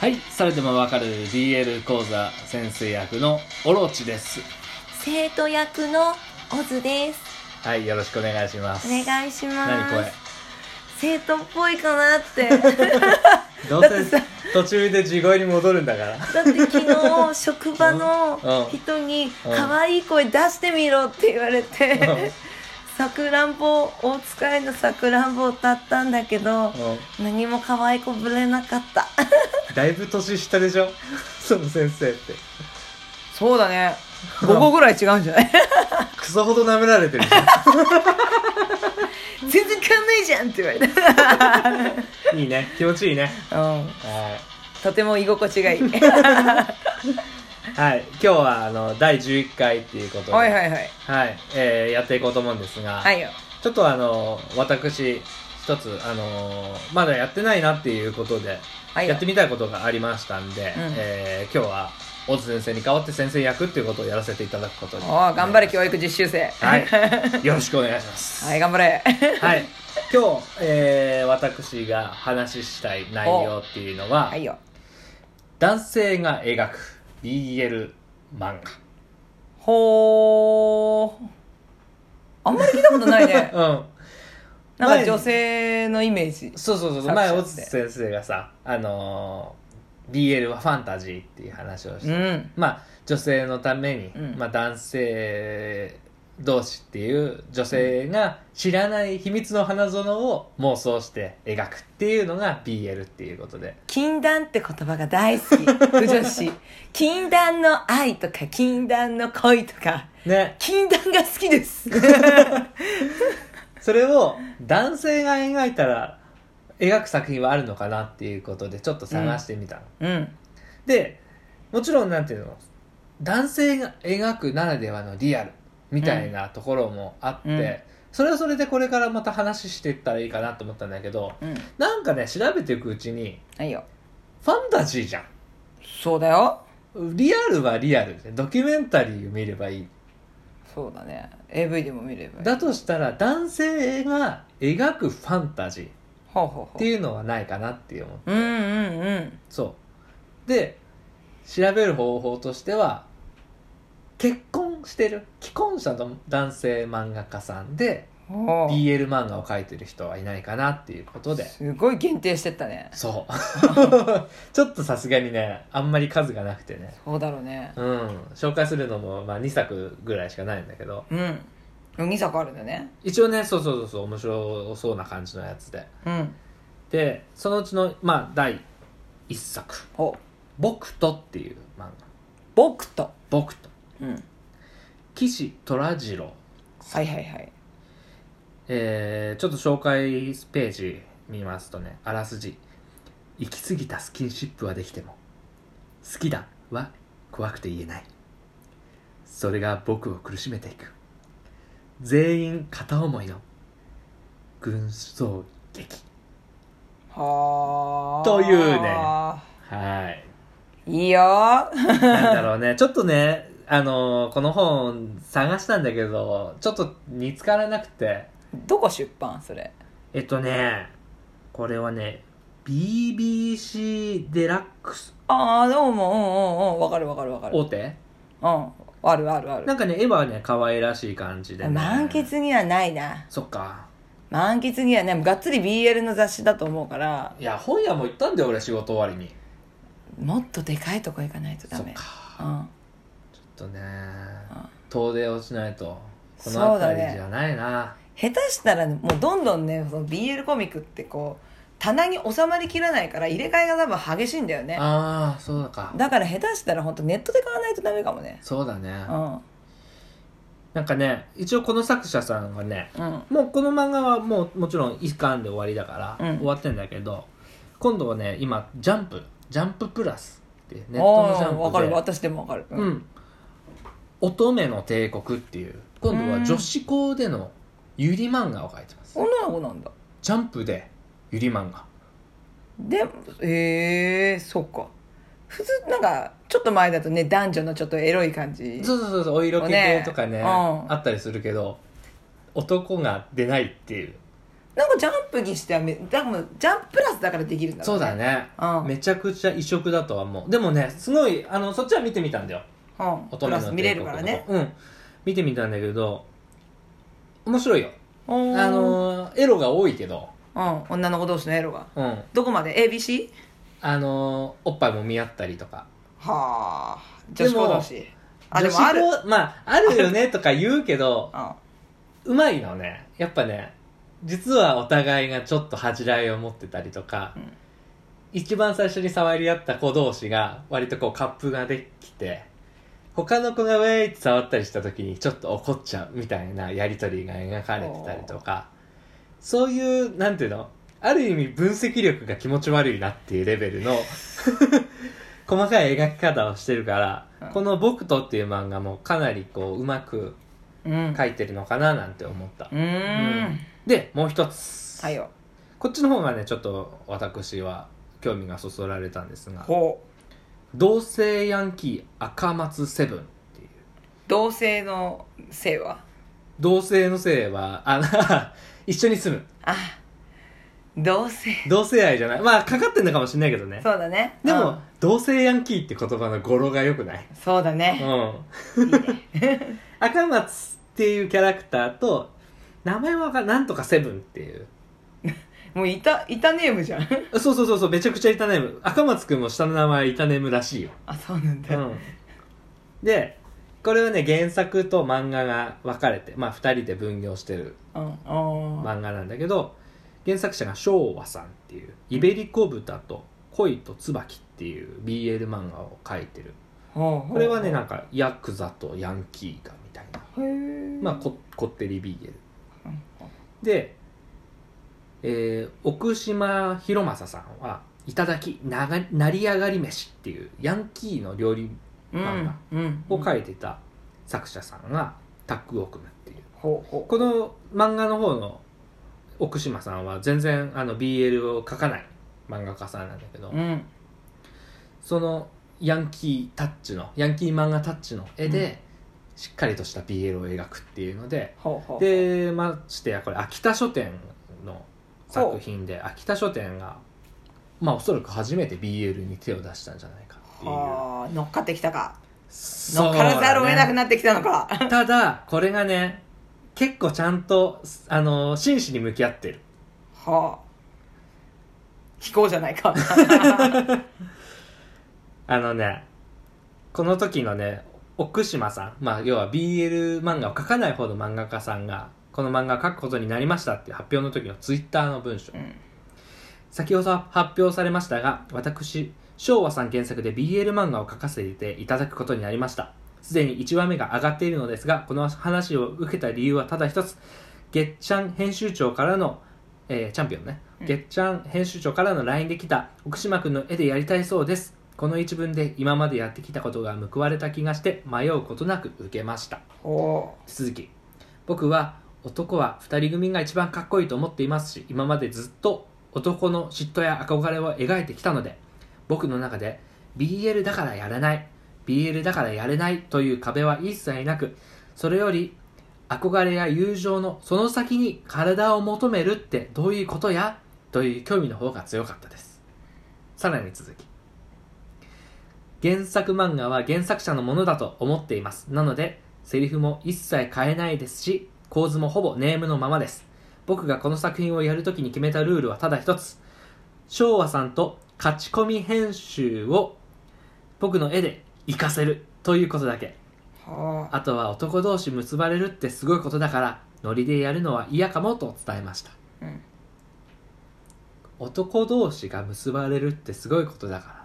はいそれでもわかる BL 講座先生役のオロチです。生徒役のオズです。はいよろしくお願いします。お願いします。何これ？生徒っぽいかなって。どうせだってさ途中で地声に戻るんだから。だって昨日職場うん。の人にうん可愛い声出してみろって言われうん。てさくらんぼ大塚愛のさくらんぼを歌ったんだけどうん。何も可愛い子ぶれなかった。だいぶ年下でしょ？その先生って。そうだね。5個ぐらい違うんじゃない？クソほど舐められてるじゃ全然変わんないじゃんって言われたんいいね。気持ちいいね。うん。はい。とても居心地がいいはい、今日はあの第11回っていうことで、はいはいはい。はいえーやっていこうと思うんですが、はいよ。ちょっとあの私一つあのまだやってないなっていうことで、はいよ。やってみたいことがありましたんで、うん。えー今日は大津先生に代わって先生役っていうことをやらせていただくことにおー頑張れ教育実習生。はい。よろしくお願いします。はい頑張れ。はい。今日、えー私が話したい内容っていうのは、はいよ。男性が描く BL 漫画。ほー。あんまり聞いたことないね。うん。なんか女性のイメージ。そうそうそう前大津先生がさあのー BL はファンタジーっていう話をして、うん。まあ女性のために、うん。まあ、男性同士っていう女性が知らない秘密の花園を妄想して描くっていうのが BL っていうことで。禁断って言葉が大好き。不女子。禁断の愛とか禁断の恋とか。ね。禁断が好きです。それを男性が描いたら描く作品はあるのかなっていうことでちょっと探してみたの、うん。でもちろんなんていうの？男性が描くならではのリアルみたいなところもあって、うん。それはそれでこれからまた話していったらいいかなと思ったんだけどうん。なんかね調べていくうちにはいよ。ファンタジーじゃん。そうだよ。リアルはリアルでドキュメンタリーを見ればいい。そうだね。AV でも見ればいい。だとしたら男性が描くファンタジー。っほうほう。ほていうのはないかなって思うううんうんうん。そう。で調べる方法としては結婚してる。既婚者の男性漫画家さんでおー。BL 漫画を描いてる人はいないかなっていうことで。すごい限定してったね。そう。ちょっとさすがにねあんまり数がなくてね。そうだろうね。うん。紹介するのも、まあ、2作ぐらいしかないんだけど。うん。2作あるんだね。一応ねそうそうそうそう面白そうな感じのやつで。うん。でそのうちの、まあ、第1作。ほう「僕と」っていう漫画。僕と「僕と」うん岸虎次郎はいはいはい。えーちょっと紹介ページ見ますとねあらすじ。行き過ぎたスキンシップはできても好きだは怖くて言えない。それが僕を苦しめていく。全員片思いの軍曹劇。はあというね。はい。いいよ なんだろうね。ちょっとねあのーこの本探したんだけどちょっと見つからなくて。どこ出版？それ。えっとね、これはね、BBC デラックスああどうもうんうんうんわかるわかるわかる。大手？うんあるあるある。なんかね、絵はね、可愛らしい感じで、ね。満喫にはないな。そっか。満喫にはねがっつり BL の雑誌だと思うから。いや、本屋も行ったんだよ、俺、仕事終わりに。もっとでかいとこ行かないとダメ。そっか。うんとね、遠出をしないと、この辺りじゃないな。下手したらもうどんどんねその BL コミックってこう棚に収まりきらないから入れ替えが多分激しいんだよね。ああ、そうだか。だから下手したら本当ネットで買わないとダメかもね。そうだね。うん。なんかね、一応この作者さんがね、うん。もうこの漫画はもうもちろん一巻で終わりだから、うん。終わってんだけど今度はね今ジャンプ。ジャンププラスってネットのジャンプで。わかる。私でもわかる。う、ん乙女の帝国っていう今度は女子校でのゆり漫画を描いてます。女の子なんだ。ジャンプでゆり漫画。でええー、そうか。普通なんかちょっと前だとね男女のちょっとエロい感じ。そうそうそうそうお色気系とかねね。うん。あったりするけど男が出ないっていう。なんかジャンプにしてはめだからジャンププラスだからできるんだろそうねだね、うん。めちゃくちゃ異色だとは思う。でもねすごいあのそっちは見てみたんだようん。乙女のプラス見れるからね。うん。見てみたんだけど面白いよ。あのあのーエロが多いけど。うん。女の子同士のエロが。うん。どこまで？ABC? あのーおっぱいも見合ったりとか。はあ。女子校同士。あでもある。校まああるよねとか言うけど うん。うまいのね。やっぱね実はお互いがちょっと恥じらいを持ってたりとか、うん。一番最初に触り合った子同士が割とこうカップができて他の子がウェイって触ったりした時にちょっと怒っちゃうみたいなやりとりが描かれてたりとかそういうなんていうのある意味分析力が気持ち悪いなっていうレベルの 細かい描き方をしてるから、うん。この「僕と」っていう漫画もかなりこううまくうん。書いてるのかななんて思った。う、ーん。でもう一つ、はいよ。こっちの方がねちょっと私は興味がそそられたんですが。ほう「同性ヤンキー赤松セブン」っていう。同性の性は？同性の性はあの 一緒に住む。あ同性。同性愛じゃない？まあかかってんのかもしれないけどね。そうだね。でも、うん。同性ヤンキーって言葉の語呂が良くない？そうだね。うん。赤松っていうキャラクターと名前はなんとかセブンっていうもういたいたネームじゃん。そうそうそうそうめちゃくちゃいたネーム。赤松くんも下の名前いたネームらしいよ。あそうなんだ、うん、でこれはね原作と漫画が分かれてまあ2人で分業してる漫画なんだけど原作者が昭和さんっていう「イベリコ豚と恋と椿」っていう BL 漫画を描いてる。これはねなんかヤクザとヤンキーがみたいな。へえまあここってり BL うん。で、えー奥島博正さんは「いただきなが成り上がり飯」っていうヤンキーの料理漫画うんを書いいてた作者さんがタッグを組むっていう。この漫画の方の奥島さんは全然あの BL を描かない漫画家さんなんだけど、ううん。そのヤンキータッチのヤンキー漫画タッチの絵で、しっかりとした BL を描くっていうのでほうほう。でましてやこれ秋田書店の作品で。秋田書店がまあおそらく初めて BL に手を出したんじゃないかっていう。はあ乗っかってきたか。乗っからざるを得なくねなってきたのか。ただこれがね結構ちゃんとあの真摯に向き合ってる。はあ。飛行じゃないか。あのねこの時のね奥島さん。まあ要は BL 漫画を描かない方の漫画家さんがこの漫画を描くことになりましたって発表の時のツイッターの文章、うん。先ほど発表されましたが私昭和さん原作で BL 漫画を描かせていただくことになりました。すでに1話目が上がっているのですがこの話を受けた理由はただ一つ。月ちゃん編集長からの、えーチャンピオンね。うん。月ちゃん編集長からの LINE で来た奥島君の絵でやりたいそうです。この一文で今までやってきたことが報われた気がして迷うことなく受けました。ほ続き。僕は男は二人組が一番かっこいいと思っていますし今までずっと男の嫉妬や憧れを描いてきたので僕の中で BL だからやらない BL だからやれないという壁は一切なくそれより憧れや友情のその先に体を求めるってどういうことやという興味の方が強かったです。さらに続き。原作漫画は原作者のものだと思っています。なのでセリフも一切変えないですし構図もほぼネームのままです。僕がこの作品をやるときに決めたルールはただ一つ。昭和さんと勝ち込み編集を僕の絵で活かせるということだけ。あ。とは男同士結ばれるってすごいことだからノリでやるのは嫌かもと伝えました。うん。男同士が結ばれるってすごいことだか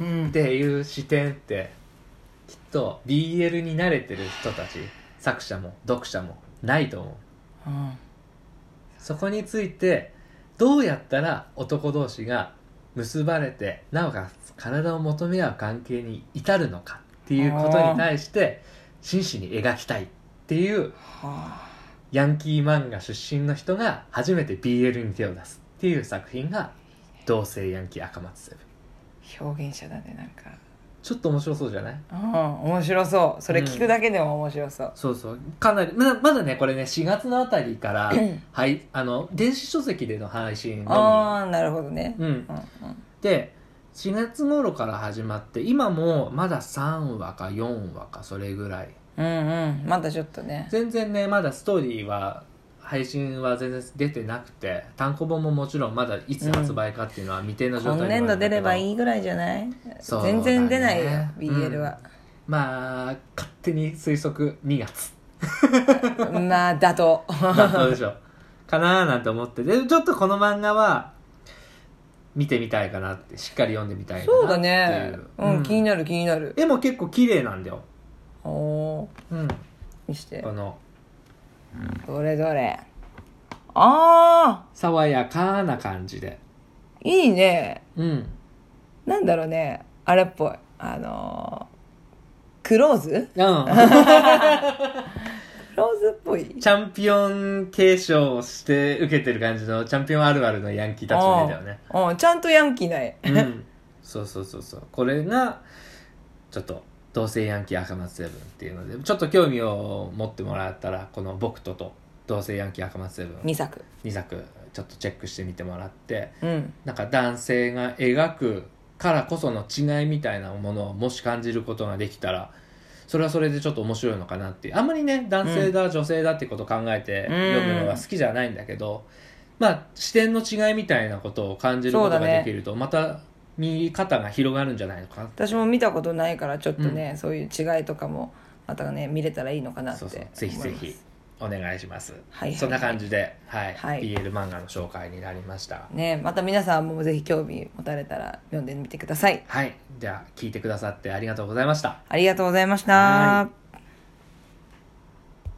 ら。うん。っていう視点ってきっと BL に慣れてる人たち作者も読者もないと思う。うん。そこについてどうやったら男同士が結ばれてなおかつ体を求め合う関係に至るのかっていうことに対して真摯に描きたいっていうはあ。ヤンキー漫画出身の人が初めて BL に手を出すっていう作品が同性ヤンキー赤松セブン。表現者だねなんかちょっと面白そうじゃない？うん面白そう。それ聞くだけでも面白そう、そうそう。かなりまだまだねこれね4月のあたりからはいあの電子書籍での配信のああなるほどね。み、うん、うんうん。で4月頃から始まって今もまだ3話か4話かそれぐらい。うんうん。まだちょっとね。全然ねまだストーリーは配信は全然出てなくて単行本ももちろんまだいつ発売かっていうのは未定の状態今年度出ればいいぐらいじゃない？全然出ないよ BL は、まあ勝手に推測2月。まあ妥当まあどうでしょ。うかなーなんて思って。でちょっとこの漫画は見てみたいかなってしっかり読んでみたいかなっていう。そうだね。うん、気になる気になる。絵も結構綺麗なんだよ、おおー。うん、見して。このどれどれ。ああ爽やかな感じで。いいね。うん。なんだろうね。あれっぽい。あのー、クローズ？うん。クローズっぽい。チャンピオン継承して受けてる感じのチャンピオンあるあるのヤンキーたちの絵だよね。うん。うん。ちゃんとヤンキーな絵うん。そうそうそうそう。これがちょっと同性ヤンキー赤松セブンっていうのでちょっと興味を持ってもらったらこの「僕と」と「同性ヤンキー赤松セブン」2作。2作ちょっとチェックしてみてもらってうん。なんか男性が描くからこその違いみたいなものをもし感じることができたらそれはそれでちょっと面白いのかなっていう。あんまりね男性だ、女性だってことを考えて読むのが好きじゃないんだけど、まあ視点の違いみたいなことを感じることができると、また見方が広がるんじゃないのかな。私も見たことないからちょっとね、そういう違いとかもまたね見れたらいいのかなってそうそう。ぜひぜひお願いします、はいはいそんな感じで、はい。はい。BL 漫画の紹介になりました。ねまた皆さんもぜひ興味持たれたら読んでみてください。はい。じゃあ聞いてくださってありがとうございました。ありがとうございました、はい